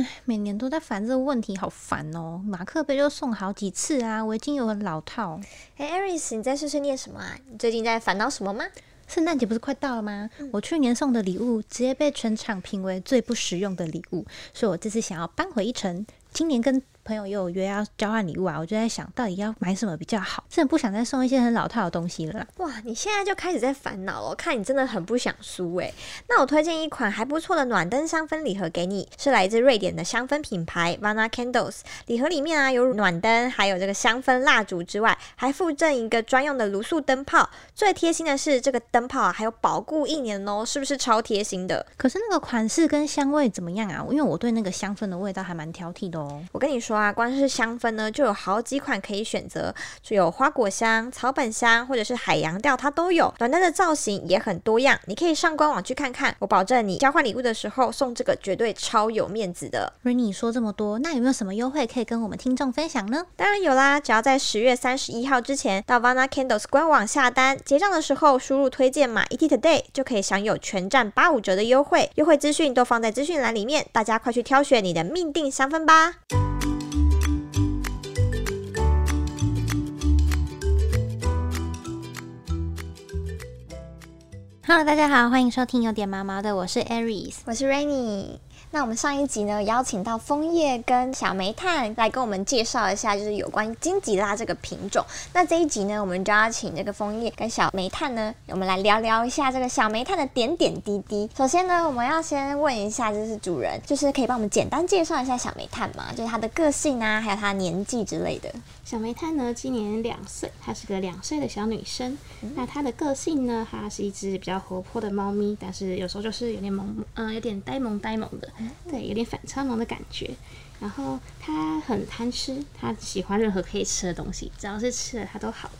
唉，每年都在烦这个问题，好烦哦！马克杯就送好几次啊，我已经有很老套。哎，Aris，你在碎碎念什么啊？你最近在烦恼什么吗？圣诞节不是快到了吗？我去年送的礼物直接被全场评为最不实用的礼物，所以我这次想要扳回一城。今年跟朋友又有约要交换礼物啊，我就在想到底要买什么比较好，真的不想再送一些很老套的东西了啦。哇，你现在就开始在烦恼了，看你真的很不想输诶。那我推荐一款还不错的暖灯香氛礼盒给你，是来自瑞典的香氛品牌 Vana Candles。礼盒里面啊有暖灯，还有这个香氛蜡烛之外，还附赠一个专用的卤素灯泡。最贴心的是这个灯泡啊还有保固一年哦，是不是超贴心的？可是那个款式跟香味怎么样啊？因为我对那个香氛的味道还蛮挑剔的哦。我跟你说啊，光是香氛呢，就有好几款可以选择，就有花果香、草本香，或者是海洋调，它都有。短单的造型也很多样，你可以上官网去看看。我保证你交换礼物的时候送这个绝对超有面子的。Rainy 说这么多，那有没有什么优惠可以跟我们听众分享呢？当然有啦，只要在十月三十一号之前到 Vana Candles 官网下单，结账的时候输入推荐码 ET Today，就可以享有全站八五折的优惠。优惠资讯都放在资讯栏里面，大家快去挑选你的命定香氛吧。Hello，大家好，欢迎收听有点毛毛的，我是 Aries，我是 Rainy。那我们上一集呢，邀请到枫叶跟小煤炭来跟我们介绍一下，就是有关金吉拉这个品种。那这一集呢，我们就要请这个枫叶跟小煤炭呢，我们来聊聊一下这个小煤炭的点点滴滴。首先呢，我们要先问一下，就是主人，就是可以帮我们简单介绍一下小煤炭吗？就是它的个性啊，还有它的年纪之类的。小煤炭呢，今年两岁，她是个两岁的小女生。那她的个性呢，她是一只比较活泼的猫咪，但是有时候就是有点萌，嗯，有点呆萌呆萌的，对，有点反差萌的感觉。然后他很贪吃，他喜欢任何可以吃的东西，只要是吃的他都好。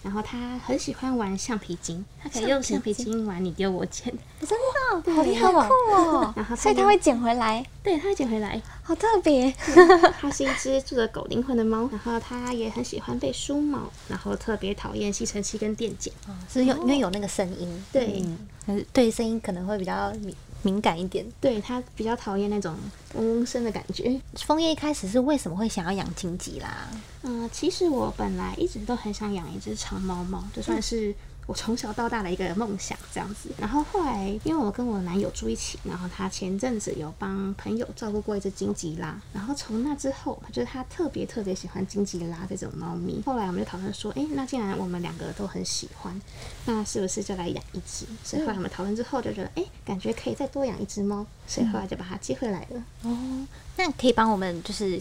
然后他很喜欢玩橡皮筋，他可以用橡皮筋玩你丢我捡，真 的好厉害哦！然后所以它会捡回来，对，它会捡回来。好特别。它是一只住着狗灵魂的猫，然后它也很喜欢被梳毛，然后特别讨厌吸尘器跟电剪。是有因为有那个声音，对，嗯对声音可能会比较敏敏感一点。对，它比较讨厌那种嗡嗡声的感觉。枫叶一开始是为什么会想要养金吉啦？嗯，其实我本来一直都很想养一只长毛猫，就算是我从小到大的一个梦想这样子。然后后来，因为我跟我男友住一起，然后他前阵子有帮朋友照顾过一只金吉拉，然后从那之后，就是他特别特别喜欢金吉拉这种猫咪。后来我们就讨论说，哎，那既然我们两个都很喜欢，那是不是就来养一只？所以后来我们讨论之后就觉得，哎，感觉可以再多养一只猫，所以后来就把它接回来了。哦，那可以帮我们就是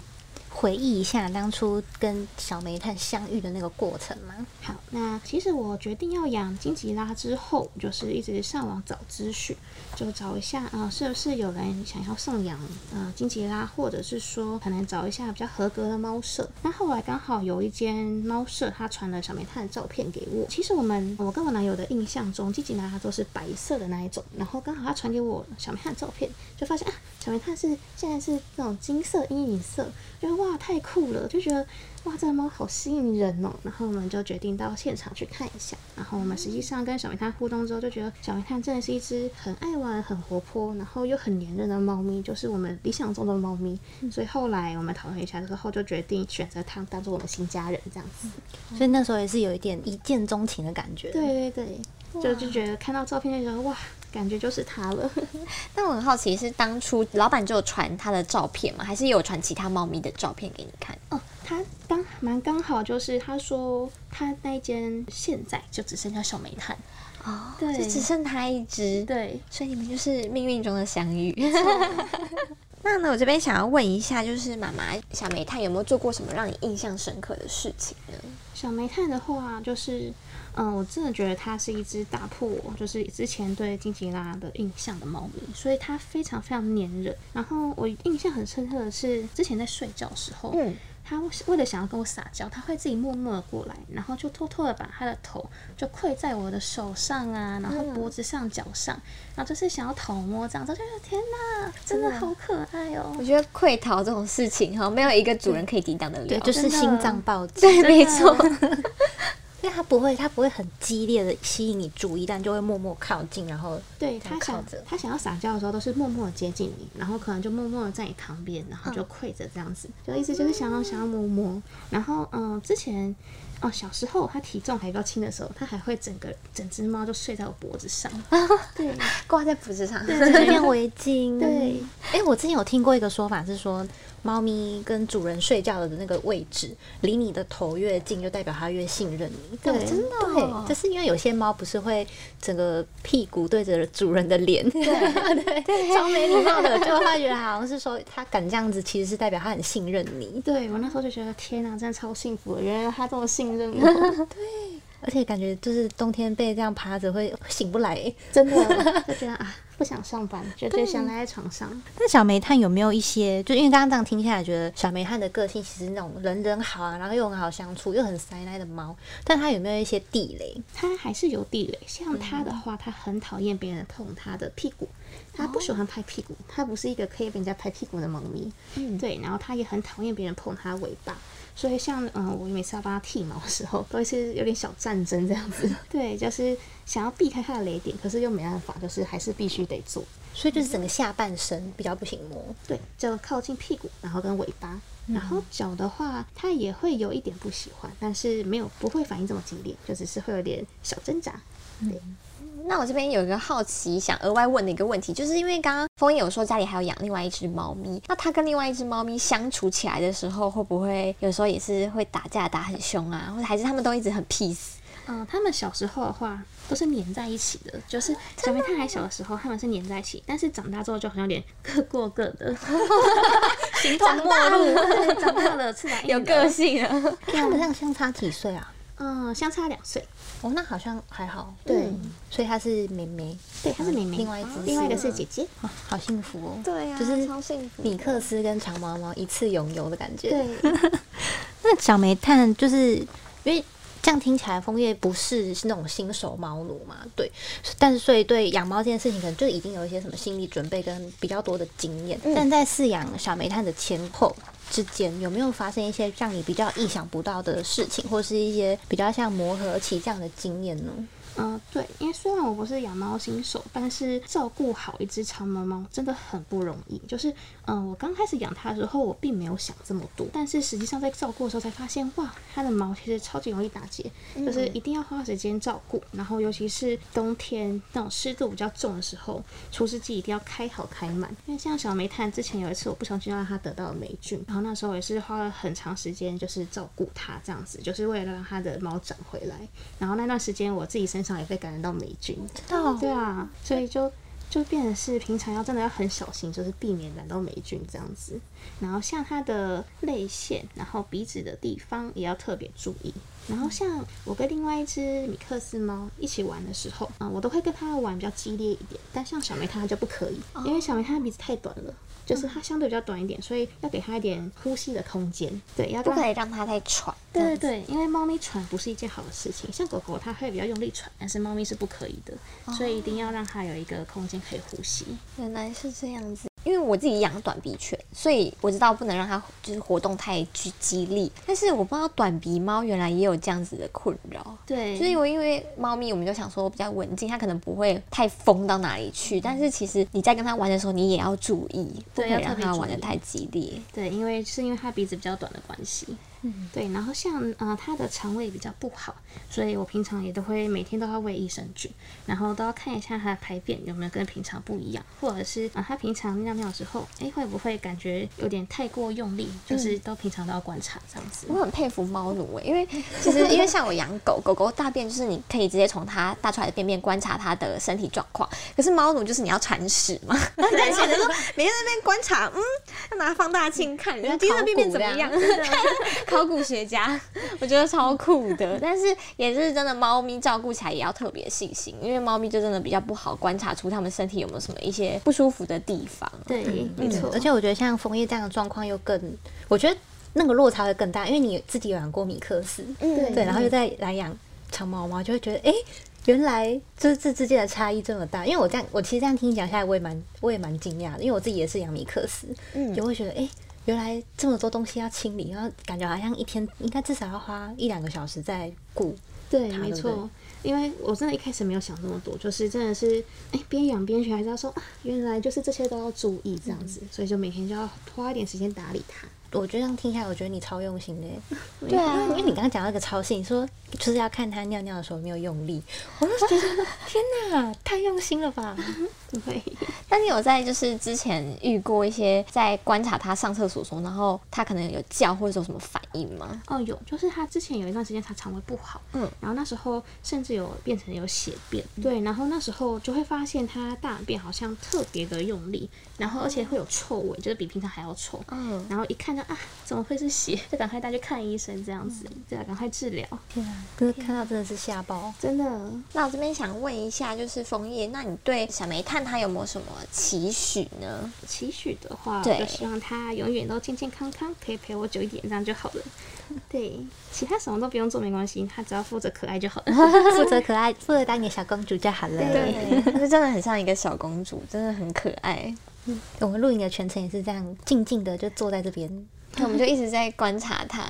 回忆一下当初跟小煤炭相遇的那个过程吗？好，那其实我决定要养金吉拉之后，就是一直上网找资讯，就找一下，呃，是不是有人想要送养呃金吉拉，或者是说可能找一下比较合格的猫舍。那后来刚好有一间猫舍，他传了小煤炭的照片给我。其实我们我跟我男友的印象中，金吉拉它都是白色的那一种，然后刚好他传给我小煤炭的照片，就发现啊，小煤炭是现在是那种金色阴影色，觉得哇太酷了，就觉得哇这个猫好吸引人哦。然后我们就决定到现场去看一下。然后我们实际上跟小煤炭互动之后，就觉得小煤炭真的是一只很爱玩、很活泼，然后又很黏人的猫咪，就是我们理想中的猫咪。所以后来我们讨论一下之后，就决定选择它当做我们新家人这样子。所以那时候也是有一点一见钟情的感觉。对对对，就就觉得看到照片就觉得哇，感觉就是他了。但我很好奇，是当初老板就有传他的照片吗？还是有传其他猫咪的照片给你看？哦，他刚蛮刚好，就是他说他那一间现在就只剩下小煤炭，哦，对就只剩他一只，对，所以你们就是命运中的相遇。那呢，我这边想要问一下，就是妈妈小煤炭有没有做过什么让你印象深刻的事情呢？小煤炭的话，就是，嗯，我真的觉得它是一只打破我就是之前对金吉拉的印象的猫咪，所以它非常非常粘人。然后我印象很深刻的是，之前在睡觉的时候，嗯，它为了想要跟我撒娇，他会自己默默的过来，然后就偷偷的把他的头就跪在我的手上啊，然后脖子上、脚上，然后就是想要讨摸这样子，我就觉得天哪，真的好可爱哦、我觉得溃逃这种事情哈，没有一个主人可以抵挡得了。对，就是心脏暴击。对，没错。因为他不会，他不会很激烈的吸引你注意，但就会默默靠近，然后对他这样靠着想他想要撒娇的时候，都是默默的接近你，然后可能就默默的在你旁边，然后就跪着这样子，就意思就是想要想要摸摸。然后嗯，之前哦小时候它体重还比较轻的时候，它还会整个整只猫就睡在我脖子上。对 挂在脖子上。就像围巾。对，哎、我之前有听过一个说法是说，猫咪跟主人睡觉的那个位置离你的头越近，就代表它越信任你。对真的就是因为有些猫不是会整个屁股对着主人的脸，对对，超没礼貌的，就会觉得好像是说它敢这样子，其实是代表它很信任你，对我那时候就觉得天哪，真的超幸福的，原来它这么信任我，而且感觉就是冬天被这样趴着会醒不来。真的 就觉得啊不想上班，绝对想赖在床上。那小煤炭有没有一些？就因为刚刚这样听下来，觉得小煤炭的个性其实那种人人好啊，然后又很好相处，又很塞奶的猫，但它有没有一些地雷？它还是有地雷，像它的话，它很讨厌别人碰它的屁股，他不喜欢拍屁股，它不是一个可以被人家拍屁股的猫咪。嗯对，然后它也很讨厌别人碰他的尾巴，所以像嗯，我每次要帮它剃毛的时候，都会是有点小战争这样子。对，就是想要避开它的雷点，可是又没办法，就是还是必须得做。所以就是整个下半身比较不行摸。对，就靠近屁股，然后跟尾巴。然后脚的话，它也会有一点不喜欢，但是没有不会反应这么激烈，就只是会有点小挣扎。对，那我这边有一个好奇，想额外问的一个问题，就是因为刚刚枫叶有说家里还有养另外一只猫咪，那它跟另外一只猫咪相处起来的时候，会不会有时候也是会打架打很凶啊，或者还是他们都一直很 peace？嗯、他们小时候的话都是黏在一起的，就是小煤炭还小的时候，他们是黏在一起，但是长大之后就好像有点各过各的，形同陌路。对 长大了，翅膀硬有了个性啊，他们这样相差几岁啊？嗯，相差两岁。哦，那好像还好。对嗯所以她是妹妹，对，她是妹妹，另外一只另外一个是姐姐。哦，好幸福哦。对呀、就是超幸福。米克斯跟长毛毛一次拥有的感觉。对，那小煤炭就是因为这样听起来，枫叶不是是那种新手猫奴嘛？对，但是所以对养猫这件事情，可能就已经有一些什么心理准备跟比较多的经验。但在饲养小煤炭的前后之间，有没有发生一些让你比较意想不到的事情，或是一些比较像磨合期这样的经验呢？嗯，对，因为虽然我不是养猫新手，但是照顾好一只长毛猫真的很不容易。就是，嗯，我刚开始养它的时候，我并没有想这么多，但是实际上在照顾的时候才发现，哇，它的毛其实超级容易打结，就是一定要花时间照顾。然后，尤其是冬天那种湿度比较重的时候，除湿机一定要开好开满。因为像小煤炭之前有一次，我不小心让它得到了霉菌，然后那时候也是花了很长时间，就是照顾它这样子，就是为了让它的毛长回来。然后那段时间我自己身上也会感染到霉菌，哦对啊，所以就就变成是平常要真的要很小心，就是避免染到霉菌这样子。然后像它的泪腺，然后鼻子的地方也要特别注意。然后像我跟另外一只米克斯猫一起玩的时候，嗯，我都会跟它玩比较激烈一点。但像小煤炭它就不可以，因为小梅它的鼻子太短了，就是它相对比较短一点，所以要给它一点呼吸的空间。对，要不可以让它太喘。对对对，因为猫咪喘不是一件好的事情，像狗狗它会比较用力喘，但是猫咪是不可以的，所以一定要让它有一个空间可以呼吸。原来是这样子。因为我自己养短鼻犬，所以我知道不能让它就是活动太激激烈。但是我不知道短鼻猫原来也有这样子的困扰。对，就是因为因为猫咪，我们就想说比较文静，它可能不会太疯到哪里去。但是其实你在跟它玩的时候，你也要注意，不可让它玩的太激烈。对，因为是因为它鼻子比较短的关系。嗯，对，然后像呃它的肠胃比较不好，所以我平常也都会每天都要喂益生菌，然后都要看一下他的排便有没有跟平常不一样，或者是啊、呃、它平常尿尿的时候，哎会不会感觉有点太过用力，就是都平常都要观察这样子。我很佩服猫奴哎，因为其实因为像我养狗，狗狗大便就是你可以直接从它大出来的便便观察它的身体状况，可是猫奴就是你要铲屎嘛，但是说每天在那边观察，嗯，要拿放大镜看，然后今天的便便怎么样？考古学家，我觉得超酷的，但是也是真的，猫咪照顾起来也要特别细心，因为猫咪就真的比较不好观察出它们身体有没有什么一些不舒服的地方。对，没错。而且我觉得像枫叶这样的状况又更，我觉得那个落差会更大，因为你自己有养过米克斯，嗯对，然后又再来养长毛猫，就会觉得哎。诶原来就是这之间的差异这么大，因为我这样，我其实这样听你讲下来，我也蛮我也蛮惊讶的，因为我自己也是养米克斯，嗯就会觉得哎、诶原来这么多东西要清理，然后感觉好像一天应该至少要花一两个小时在顾对，没错。因为我真的一开始没有想那么多，就是真的是哎边养边学，还是要说啊，原来就是这些都要注意这样子，所以就每天就要花一点时间打理它。我觉得这样听下来，我觉得你超用心的耶。对啊。因为你刚刚讲到一个超细，你说就是要看他尿尿的时候有没有用力，我就觉得天哪，太用心了吧！对，那你有在就是之前遇过一些在观察他上厕所的时候，然后他可能有叫或者有什么反应吗？哦，有，就是他之前有一段时间他肠胃不好，嗯，然后那时候甚至有变成有血便，对，然后那时候就会发现他大便好像特别的用力，然后而且会有臭味，就是比平常还要臭，嗯，然后一看到啊，怎么会是血？就赶快带去看医生，这样子，对啊，赶快治疗，天啊，哥看到真的是吓爆。真的。那我这边想问一下，就是枫叶，那你对小煤炭它有没有什么期许呢？期许的话，对就希望它永远都健健康康，可以陪我久一点，这样就好了。对，其他什么都不用做没关系，他只要负责可爱就好了。负责可爱，负责当你的小公主就好了。对，他就真的很像一个小公主，真的很可爱。我们录影的全程也是这样，静静的就坐在这边。那我们就一直在观察他，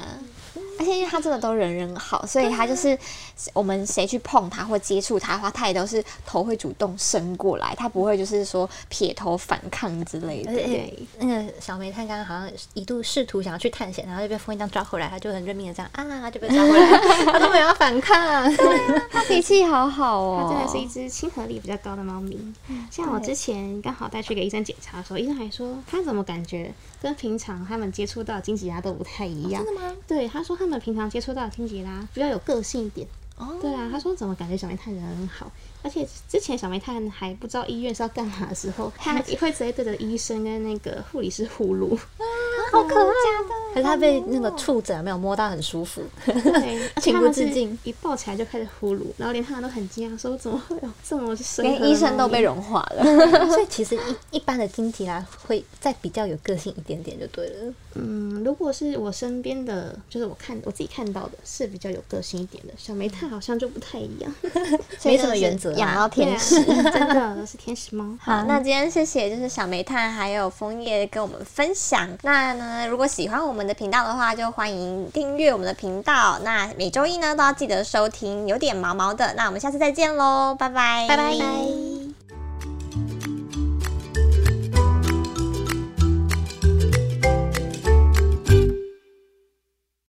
而且因为他真的都人人好，所以他就是 我们谁去碰他或接触他的话，他也都是头会主动伸过来，他不会就是说撇头反抗之类的而。且对那个小煤炭刚刚好像一度试图想要去探险，然后就被风一样抓回来，他就很认命的这样啊，就被抓回来，他都没有反抗。他脾气好好哦，它真的是一只亲和力比较高的猫咪。像我之前刚好带去给医生检查的时候，医生还说他怎么感觉跟平常他们接触到的金吉拉都不太一样。真的吗？对，他说他们平常接触到的金吉拉比较有个性一点。哦对啊，他说怎么感觉小煤炭人很好，而且之前小煤炭还不知道医院是要干嘛的时候，他会直接对着医生跟那个护理师呼噜。好可爱。可是他被那个触诊没有摸到很舒服。对，情不自禁一抱起来就开始呼噜，然后连他都很惊讶，说怎么会有这么深 连医生都被融化了。所以其实一一般的金吉拉会再比较有个性一点点就对了。嗯，如果是我身边的，就是我看我自己看到的，是比较有个性一点的。小煤炭好像就不太一样，没什么原则啊养到对啊天使。真的是天使猫。好，那今天谢谢就是小煤炭还有枫叶跟我们分享。那呢，如果喜欢我们的频道的话，就欢迎订阅我们的频道。那每周一呢都要记得收听，有点毛毛的。那我们下次再见喽，拜拜，拜拜